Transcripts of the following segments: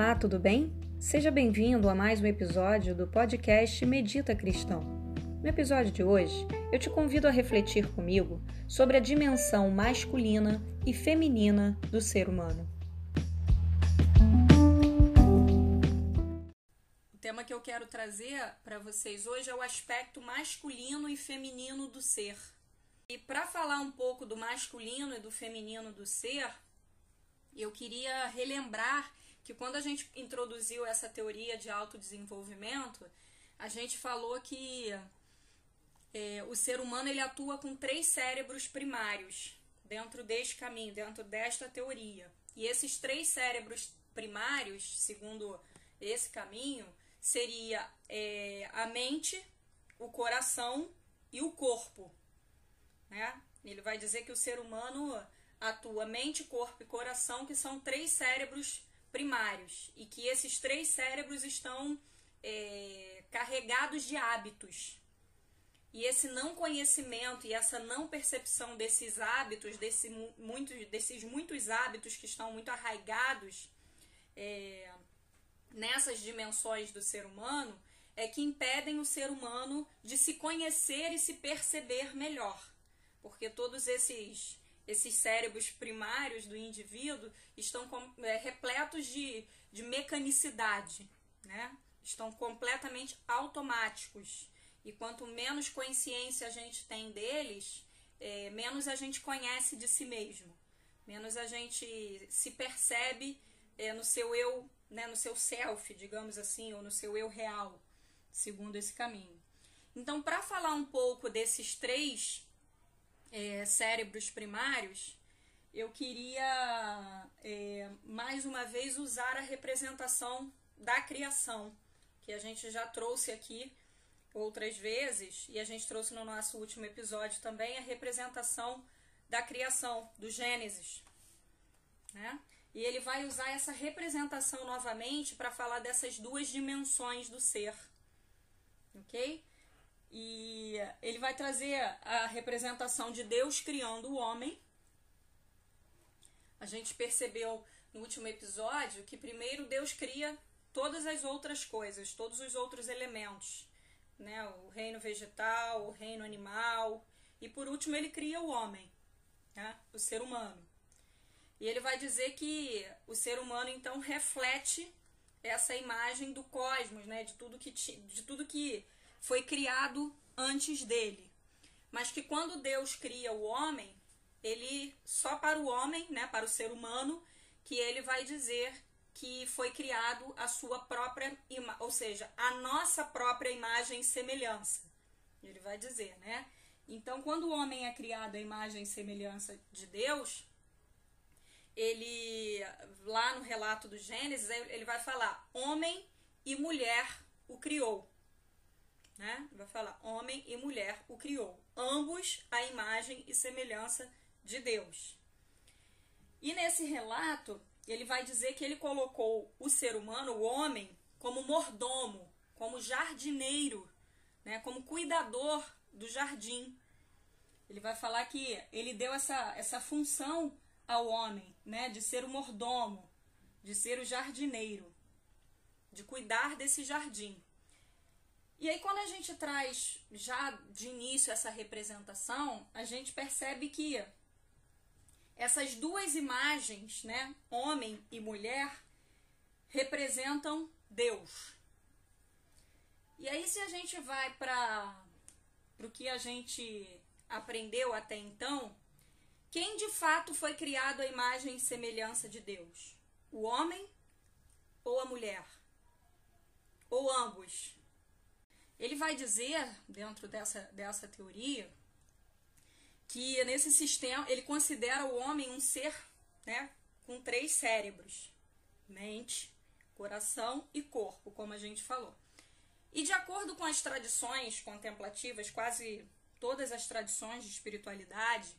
Olá, tudo bem? Seja bem-vindo a mais um episódio do podcast Medita Cristão. No episódio de hoje, eu te convido a refletir comigo sobre a dimensão masculina e feminina do ser humano. O tema que eu quero trazer para vocês hoje é o aspecto masculino e feminino do ser. E para falar um pouco do masculino e do feminino do ser, eu queria relembrar que quando a gente introduziu essa teoria de autodesenvolvimento, a gente falou que é, o ser humano ele atua com três cérebros primários dentro deste caminho, dentro desta teoria. E esses três cérebros primários, segundo esse caminho, seria é, a mente, o coração e o corpo. Né? Ele vai dizer que o ser humano atua mente, corpo e coração, que são três cérebros primários e que esses três cérebros estão é, carregados de hábitos. E esse não conhecimento e essa não percepção desses hábitos, desse, muitos, desses muitos hábitos que estão muito arraigados é, nessas dimensões do ser humano, é que impedem o ser humano de se conhecer e se perceber melhor. Porque todos esses esses cérebros primários do indivíduo estão é, repletos de, de mecanicidade, né? estão completamente automáticos. E quanto menos consciência a gente tem deles, é, menos a gente conhece de si mesmo, menos a gente se percebe é, no seu eu, né, no seu self, digamos assim, ou no seu eu real, segundo esse caminho. Então, para falar um pouco desses três é, cérebros primários, eu queria é, mais uma vez usar a representação da criação, que a gente já trouxe aqui outras vezes, e a gente trouxe no nosso último episódio também a representação da criação, do Gênesis. Né? E ele vai usar essa representação novamente para falar dessas duas dimensões do ser. Ok? E ele vai trazer a representação de Deus criando o homem. A gente percebeu no último episódio que primeiro Deus cria todas as outras coisas, todos os outros elementos, né? O reino vegetal, o reino animal, e por último ele cria o homem, né? o ser humano. E ele vai dizer que o ser humano então reflete essa imagem do cosmos, né? De tudo que de tudo que foi criado antes dele. Mas que quando Deus cria o homem, ele só para o homem, né, para o ser humano, que ele vai dizer que foi criado a sua própria, ou seja, a nossa própria imagem e semelhança. Ele vai dizer, né? Então, quando o homem é criado à imagem e semelhança de Deus, ele lá no relato do Gênesis, ele vai falar: homem e mulher o criou né? Vai falar homem e mulher o criou, ambos a imagem e semelhança de Deus. E nesse relato, ele vai dizer que ele colocou o ser humano, o homem, como mordomo, como jardineiro, né? Como cuidador do jardim. Ele vai falar que ele deu essa, essa função ao homem, né? De ser o mordomo, de ser o jardineiro, de cuidar desse jardim. E aí, quando a gente traz já de início essa representação, a gente percebe que essas duas imagens, né, homem e mulher, representam Deus. E aí, se a gente vai para o que a gente aprendeu até então, quem de fato foi criado à imagem e semelhança de Deus? O homem ou a mulher? Ou ambos? Ele vai dizer, dentro dessa, dessa teoria, que nesse sistema ele considera o homem um ser né, com três cérebros: mente, coração e corpo, como a gente falou. E de acordo com as tradições contemplativas, quase todas as tradições de espiritualidade,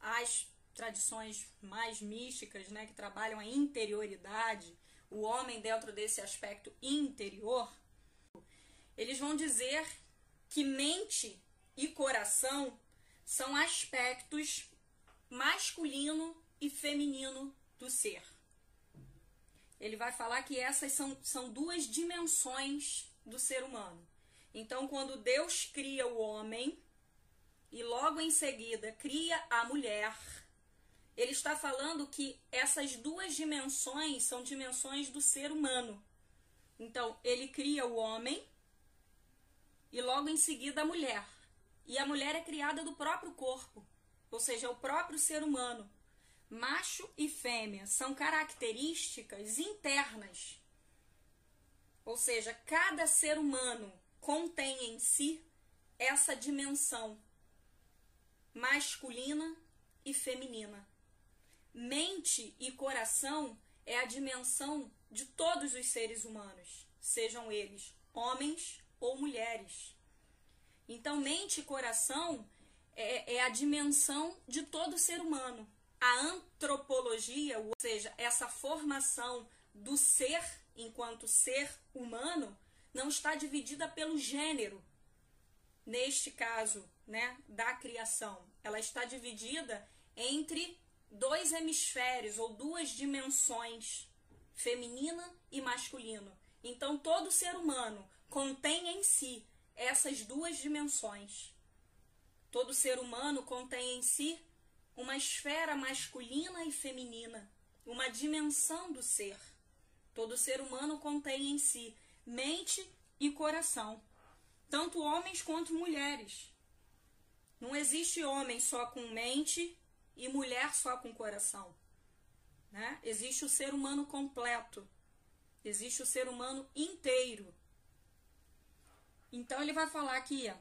as tradições mais místicas, né, que trabalham a interioridade, o homem dentro desse aspecto interior, eles vão dizer que mente e coração são aspectos masculino e feminino do ser. ele vai falar que essas são, são duas dimensões do ser humano. Então, quando Deus cria o homem e logo em seguida cria a mulher, ele está falando que essas duas dimensões são dimensões do ser humano. Então, ele cria o homem e logo em seguida a mulher. E a mulher é criada do próprio corpo, ou seja, é o próprio ser humano. Macho e fêmea são características internas. Ou seja, cada ser humano contém em si essa dimensão masculina e feminina. Mente e coração é a dimensão de todos os seres humanos, sejam eles homens ou mulheres. Então, mente e coração é, é a dimensão de todo ser humano. A antropologia, ou seja, essa formação do ser enquanto ser humano, não está dividida pelo gênero, neste caso, né, da criação. Ela está dividida entre dois hemisférios ou duas dimensões, feminina e masculino. Então, todo ser humano contém em si essas duas dimensões. Todo ser humano contém em si uma esfera masculina e feminina, uma dimensão do ser. Todo ser humano contém em si mente e coração, tanto homens quanto mulheres. Não existe homem só com mente e mulher só com coração. Né? Existe o ser humano completo, existe o ser humano inteiro. Então ele vai falar que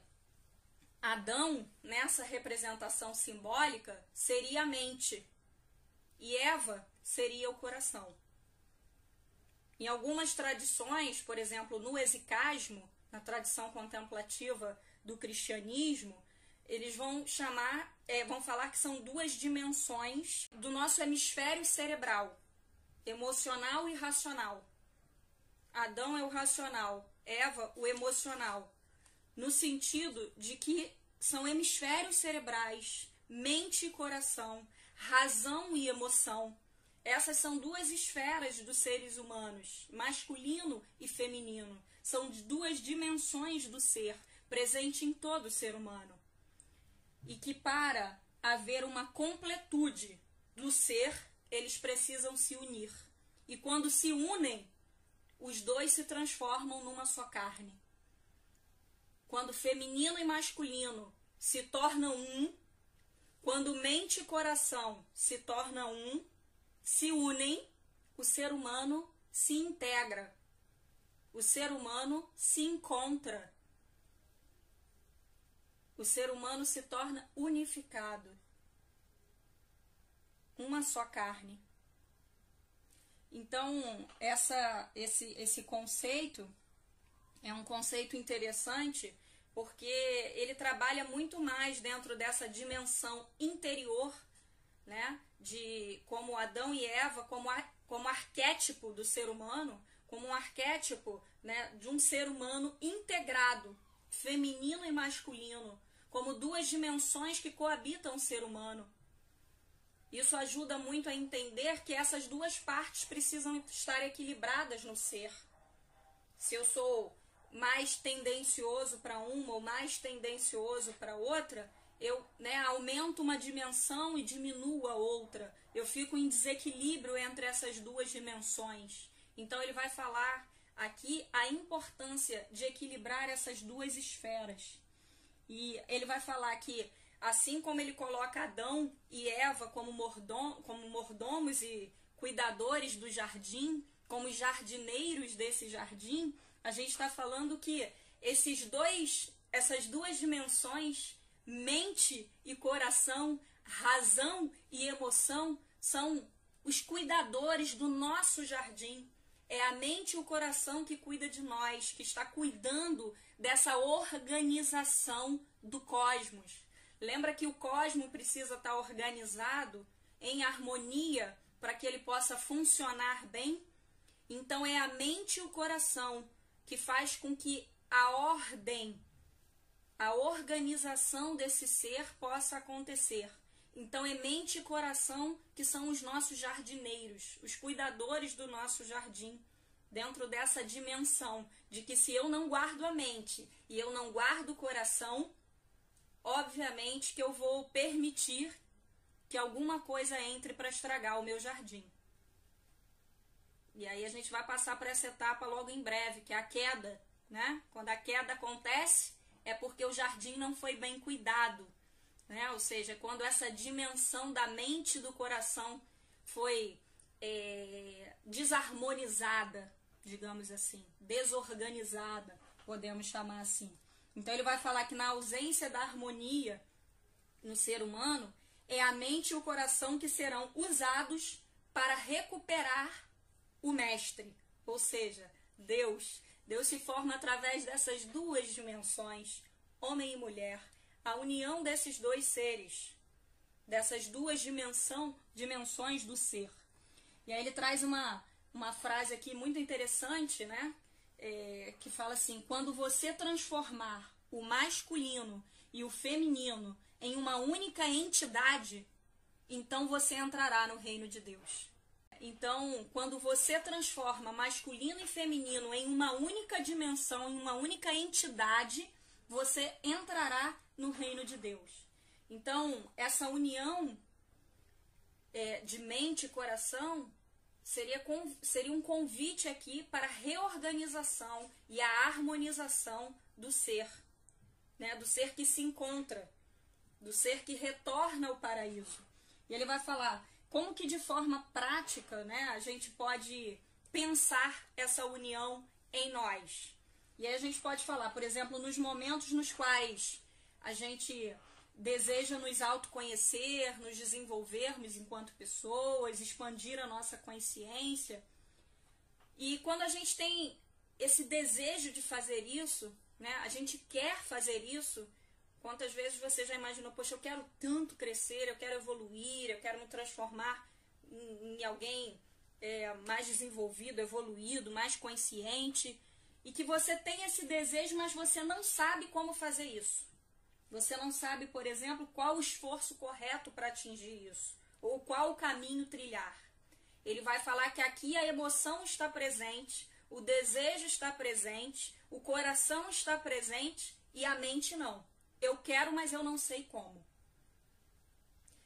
Adão, nessa representação simbólica, seria a mente e Eva seria o coração. Em algumas tradições, por exemplo, no exicasmo, na tradição contemplativa do cristianismo, eles vão chamar, é, vão falar que são duas dimensões do nosso hemisfério cerebral, emocional e racional. Adão é o racional, Eva o emocional, no sentido de que são hemisférios cerebrais, mente e coração, razão e emoção essas são duas esferas dos seres humanos, masculino e feminino. São duas dimensões do ser, presente em todo ser humano. E que para haver uma completude do ser, eles precisam se unir. E quando se unem, os dois se transformam numa só carne. Quando feminino e masculino se tornam um, quando mente e coração se tornam um, se unem, o ser humano se integra, o ser humano se encontra, o ser humano se torna unificado, uma só carne. Então, essa, esse, esse conceito é um conceito interessante porque ele trabalha muito mais dentro dessa dimensão interior, né? de como Adão e Eva como, como arquétipo do ser humano, como um arquétipo né, de um ser humano integrado, feminino e masculino, como duas dimensões que coabitam o ser humano. Isso ajuda muito a entender que essas duas partes precisam estar equilibradas no ser. Se eu sou mais tendencioso para uma ou mais tendencioso para outra, eu né, aumento uma dimensão e diminuo a outra. Eu fico em desequilíbrio entre essas duas dimensões. Então ele vai falar aqui a importância de equilibrar essas duas esferas. E ele vai falar que assim como ele coloca Adão e Eva como, mordom, como mordomos e cuidadores do jardim, como jardineiros desse jardim, a gente está falando que esses dois, essas duas dimensões mente e coração, razão e emoção são os cuidadores do nosso jardim. É a mente e o coração que cuida de nós, que está cuidando dessa organização do cosmos. Lembra que o cosmos precisa estar organizado em harmonia para que ele possa funcionar bem? Então é a mente e o coração que faz com que a ordem a organização desse ser possa acontecer. Então é mente e coração que são os nossos jardineiros, os cuidadores do nosso jardim, dentro dessa dimensão de que se eu não guardo a mente e eu não guardo o coração, obviamente que eu vou permitir que alguma coisa entre para estragar o meu jardim. E aí a gente vai passar para essa etapa logo em breve, que é a queda, né? Quando a queda acontece, é porque o jardim não foi bem cuidado, né? Ou seja, quando essa dimensão da mente e do coração foi é, desarmonizada, digamos assim, desorganizada, podemos chamar assim. Então ele vai falar que na ausência da harmonia no ser humano, é a mente e o coração que serão usados para recuperar o mestre, ou seja, Deus. Deus se forma através dessas duas dimensões, homem e mulher, a união desses dois seres, dessas duas dimensão, dimensões do ser. E aí ele traz uma, uma frase aqui muito interessante, né? É, que fala assim: quando você transformar o masculino e o feminino em uma única entidade, então você entrará no reino de Deus. Então, quando você transforma masculino e feminino em uma única dimensão, em uma única entidade, você entrará no reino de Deus. Então, essa união é, de mente e coração seria, seria um convite aqui para a reorganização e a harmonização do ser, né? do ser que se encontra, do ser que retorna ao paraíso. E ele vai falar como que de forma prática né, a gente pode pensar essa união em nós. E aí a gente pode falar, por exemplo, nos momentos nos quais a gente deseja nos autoconhecer, nos desenvolvermos enquanto pessoas, expandir a nossa consciência. E quando a gente tem esse desejo de fazer isso, né, a gente quer fazer isso, quantas vezes você já imaginou, poxa, eu quero tanto crescer, eu quero evoluir, eu quero me transformar em, em alguém é, mais desenvolvido, evoluído, mais consciente, e que você tem esse desejo, mas você não sabe como fazer isso. Você não sabe, por exemplo, qual o esforço correto para atingir isso, ou qual o caminho trilhar. Ele vai falar que aqui a emoção está presente, o desejo está presente, o coração está presente e a mente não. Eu quero, mas eu não sei como.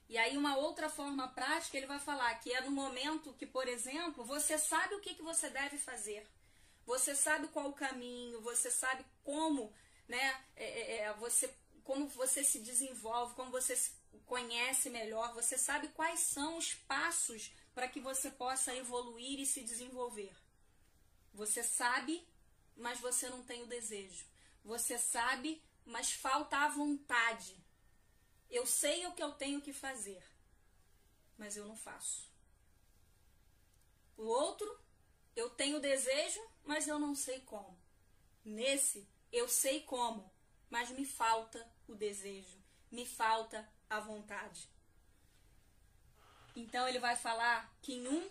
E aí, uma outra forma prática, ele vai falar que é no momento que, por exemplo, você sabe o que, que você deve fazer. Você sabe qual o caminho, você sabe como, né, é, é, é você como você se desenvolve, como você se conhece melhor, você sabe quais são os passos para que você possa evoluir e se desenvolver. Você sabe, mas você não tem o desejo. Você sabe, mas falta a vontade. Eu sei o que eu tenho que fazer, mas eu não faço. O outro, eu tenho desejo, mas eu não sei como. Nesse, eu sei como, mas me falta o desejo, me falta a vontade. Então ele vai falar que em um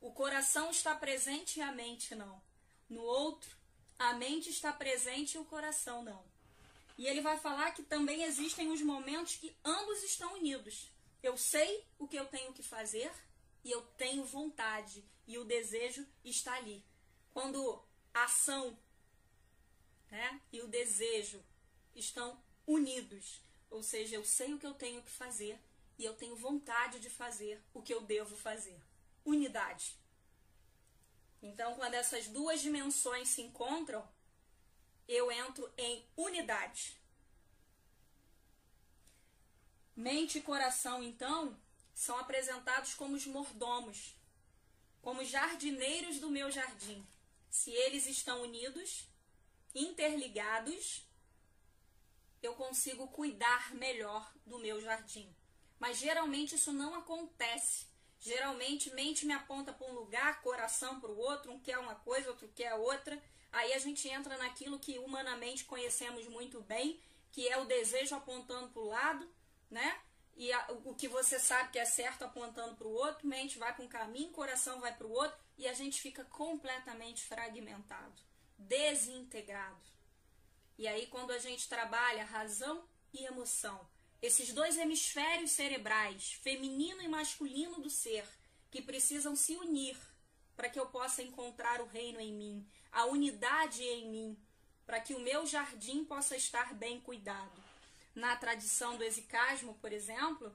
o coração está presente e a mente não. No outro, a mente está presente e o coração não. E ele vai falar que também existem os momentos que ambos estão unidos. Eu sei o que eu tenho que fazer e eu tenho vontade e o desejo está ali. Quando a ação né, e o desejo estão unidos. Ou seja, eu sei o que eu tenho que fazer e eu tenho vontade de fazer o que eu devo fazer. Unidade. Então, quando essas duas dimensões se encontram, eu entro em unidade. Mente e coração, então, são apresentados como os mordomos, como jardineiros do meu jardim. Se eles estão unidos, interligados, eu consigo cuidar melhor do meu jardim. Mas geralmente isso não acontece. Geralmente mente me aponta para um lugar, coração para o outro, um quer uma coisa, outro quer outra. Aí a gente entra naquilo que humanamente conhecemos muito bem, que é o desejo apontando para o lado, né? E a, o que você sabe que é certo apontando para o outro, mente vai para um caminho, coração vai para o outro, e a gente fica completamente fragmentado, desintegrado. E aí, quando a gente trabalha razão e emoção, esses dois hemisférios cerebrais, feminino e masculino do ser, que precisam se unir para que eu possa encontrar o reino em mim, a unidade em mim, para que o meu jardim possa estar bem cuidado. Na tradição do exicasmo, por exemplo,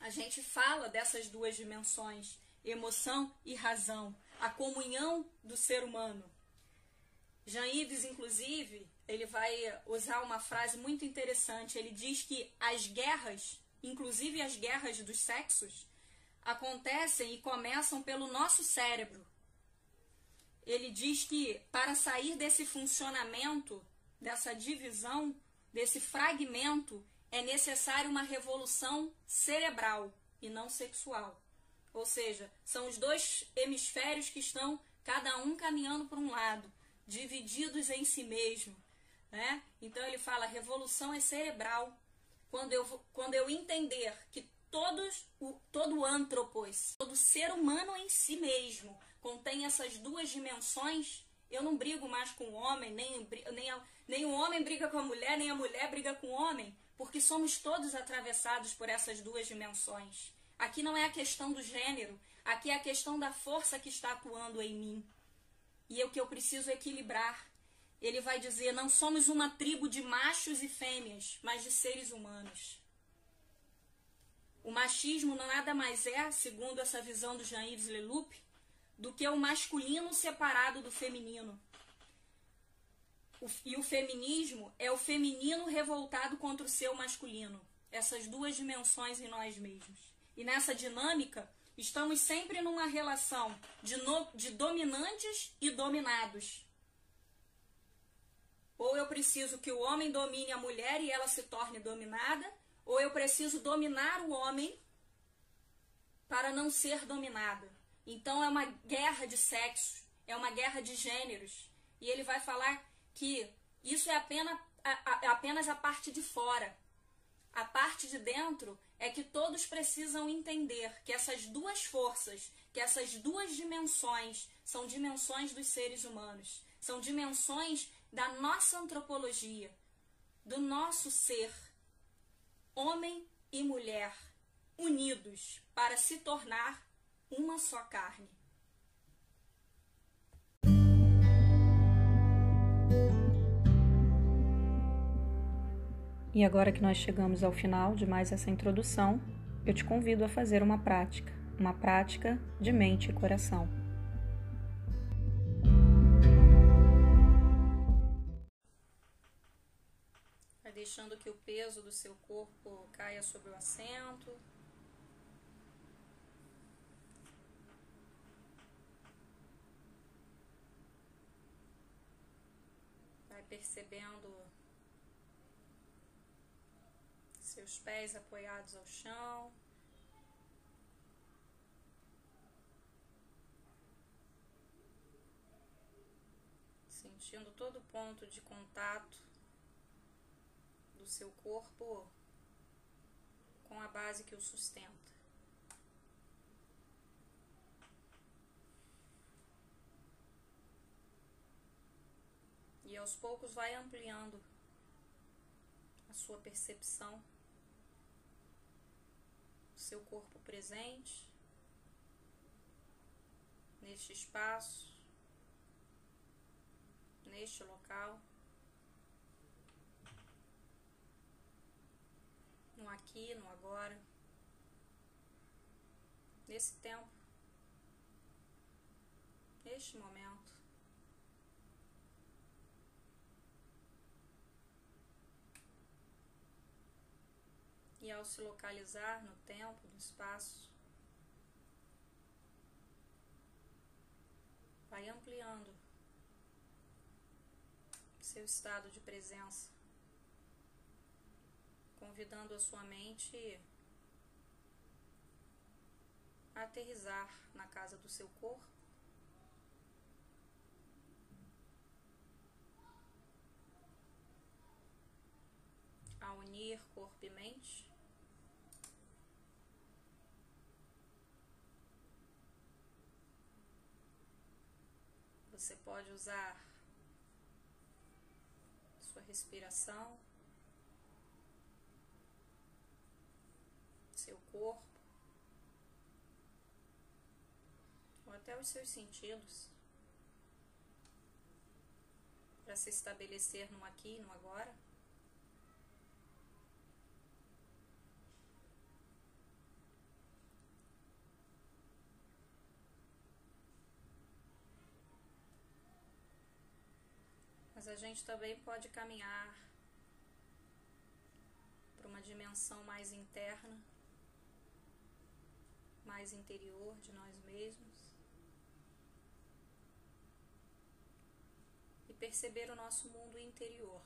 a gente fala dessas duas dimensões, emoção e razão, a comunhão do ser humano. Jean Yves, inclusive, ele vai usar uma frase muito interessante. Ele diz que as guerras, inclusive as guerras dos sexos, acontecem e começam pelo nosso cérebro. Ele diz que para sair desse funcionamento, dessa divisão, desse fragmento, é necessária uma revolução cerebral e não sexual. Ou seja, são os dois hemisférios que estão cada um caminhando para um lado, divididos em si mesmo. Né? Então ele fala: revolução é cerebral. Quando eu, quando eu entender que todos, o, todo antropos, todo ser humano em si mesmo, contém essas duas dimensões, eu não brigo mais com o homem, nem, nem, a, nem o homem briga com a mulher, nem a mulher briga com o homem, porque somos todos atravessados por essas duas dimensões. Aqui não é a questão do gênero, aqui é a questão da força que está atuando em mim. E é o que eu preciso equilibrar. Ele vai dizer: não somos uma tribo de machos e fêmeas, mas de seres humanos. O machismo nada mais é, segundo essa visão do Jean-Yves Leloup, do que o masculino separado do feminino. E o feminismo é o feminino revoltado contra o seu masculino. Essas duas dimensões em nós mesmos. E nessa dinâmica, estamos sempre numa relação de, no, de dominantes e dominados. Ou eu preciso que o homem domine a mulher e ela se torne dominada, ou eu preciso dominar o homem para não ser dominada. Então é uma guerra de sexos, é uma guerra de gêneros. E ele vai falar que isso é apenas a, a, apenas a parte de fora. A parte de dentro é que todos precisam entender que essas duas forças, que essas duas dimensões são dimensões dos seres humanos, são dimensões da nossa antropologia, do nosso ser, homem e mulher, unidos para se tornar uma só carne. E agora que nós chegamos ao final de mais essa introdução, eu te convido a fazer uma prática, uma prática de mente e coração. Deixando que o peso do seu corpo caia sobre o assento. Vai percebendo seus pés apoiados ao chão. Sentindo todo ponto de contato do seu corpo com a base que o sustenta. E aos poucos vai ampliando a sua percepção seu corpo presente neste espaço, neste local, no aqui, no agora, nesse tempo, neste momento. e ao se localizar no tempo, no espaço, vai ampliando seu estado de presença, convidando a sua mente a aterrizar na casa do seu corpo. A unir corpo e mente. Você pode usar sua respiração seu corpo, ou até os seus sentidos, para se estabelecer no aqui e no agora. Mas a gente também pode caminhar para uma dimensão mais interna, mais interior de nós mesmos. E perceber o nosso mundo interior.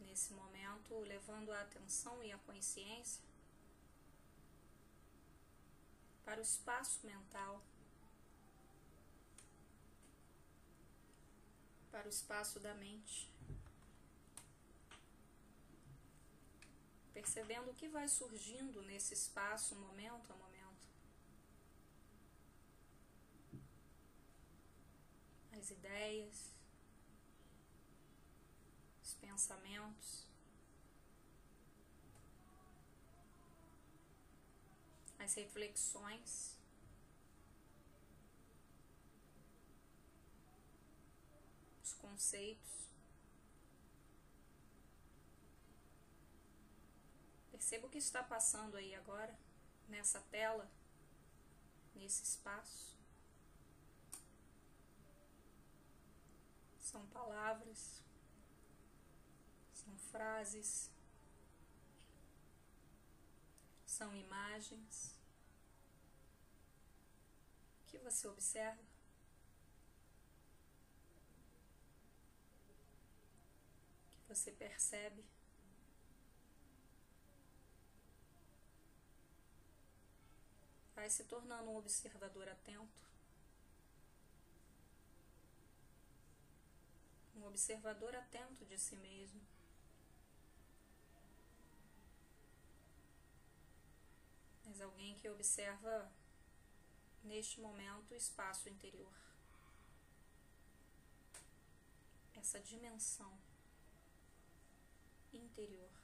Nesse momento, levando a atenção e a consciência para o espaço mental para o espaço da mente. Percebendo o que vai surgindo nesse espaço, momento a momento. As ideias, os pensamentos, as reflexões. conceitos. Perceba o que está passando aí agora, nessa tela, nesse espaço. São palavras, são frases, são imagens que você observa. você percebe. Vai se tornando um observador atento. Um observador atento de si mesmo. Mas alguém que observa neste momento o espaço interior. Essa dimensão interior.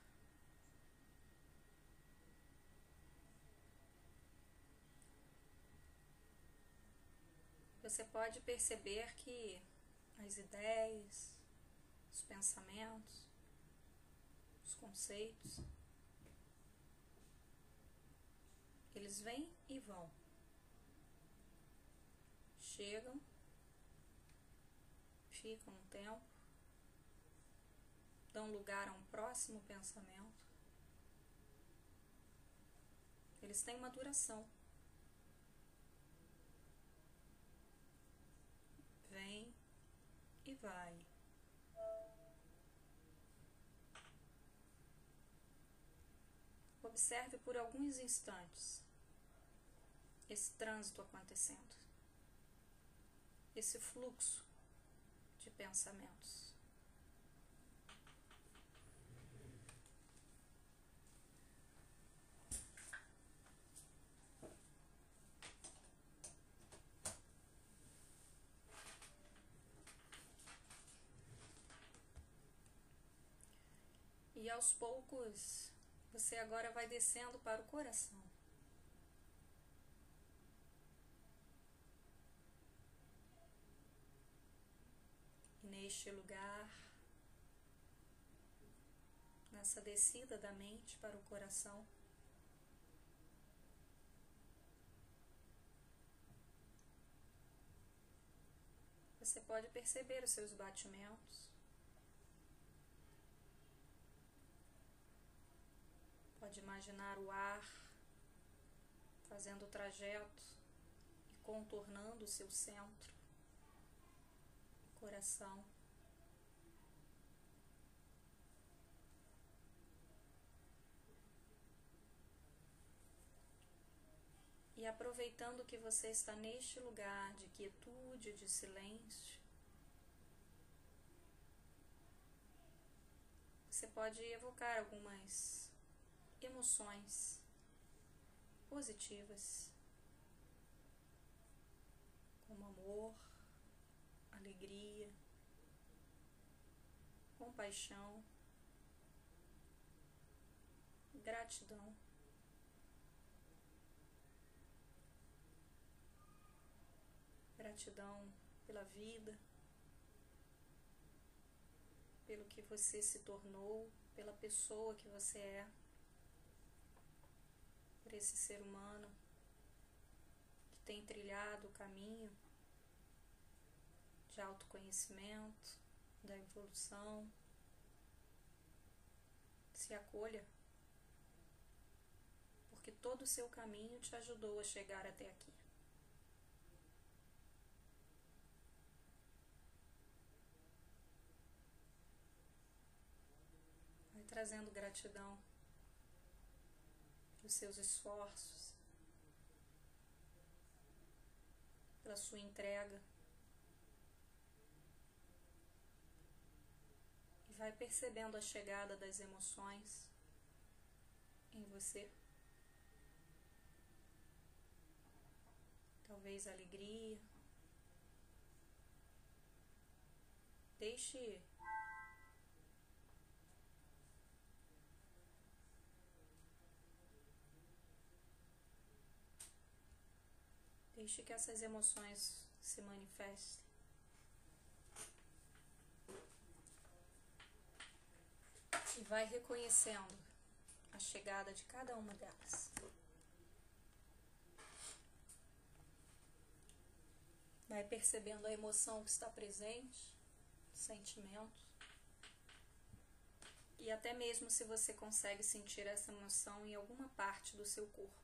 Você pode perceber que as ideias, os pensamentos, os conceitos, eles vêm e vão. Chegam, ficam um tempo, dão lugar a um próximo pensamento, eles têm uma duração. Vem e vai. Observe por alguns instantes esse trânsito acontecendo, esse fluxo de pensamentos. E aos poucos você agora vai descendo para o coração. E neste lugar, nessa descida da mente para o coração, você pode perceber os seus batimentos. Pode imaginar o ar fazendo o trajeto e contornando o seu centro, coração. E aproveitando que você está neste lugar de quietude, de silêncio, você pode evocar algumas emoções positivas, como amor, alegria, compaixão, gratidão. Gratidão pela vida, pelo que você se tornou, pela pessoa que você é por esse ser humano que tem trilhado o caminho de autoconhecimento, da evolução. Se acolha, porque todo o seu caminho te ajudou a chegar até aqui. Vai trazendo gratidão pelos seus esforços, pela sua entrega. vai percebendo a chegada das emoções em você. Talvez alegria. Deixe Deixe que essas emoções se manifestem. e vai reconhecendo a chegada de cada uma delas. Vai percebendo a emoção que está presente, sentimento. E até mesmo se você consegue sentir essa emoção em alguma parte do seu corpo.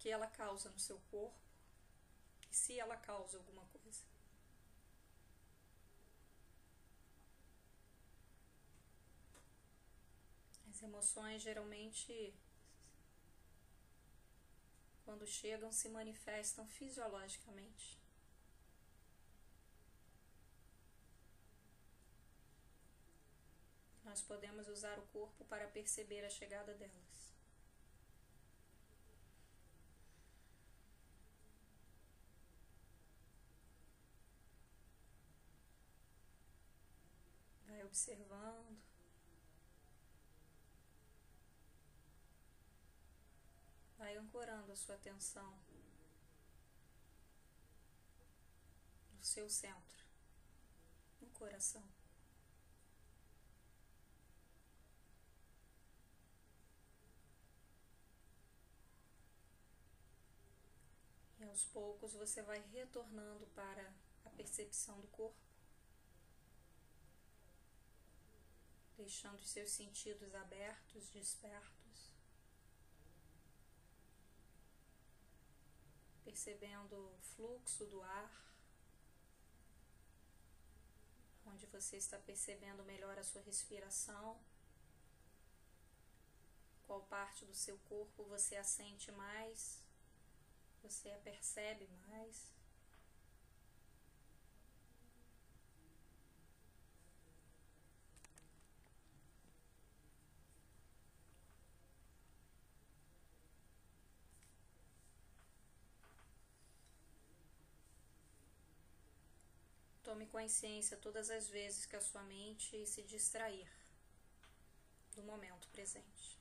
Que ela causa no seu corpo e se ela causa alguma coisa. As emoções geralmente, quando chegam, se manifestam fisiologicamente. Nós podemos usar o corpo para perceber a chegada delas. Vai observando. Vai ancorando a sua atenção no seu centro, no coração. E aos poucos você vai retornando para a percepção do corpo, deixando seus sentidos abertos, despertos. percebendo o fluxo do ar, onde você está percebendo melhor a sua respiração, qual parte do seu corpo você a sente mais, você a percebe mais. Tome consciência todas as vezes que a sua mente se distrair do momento presente.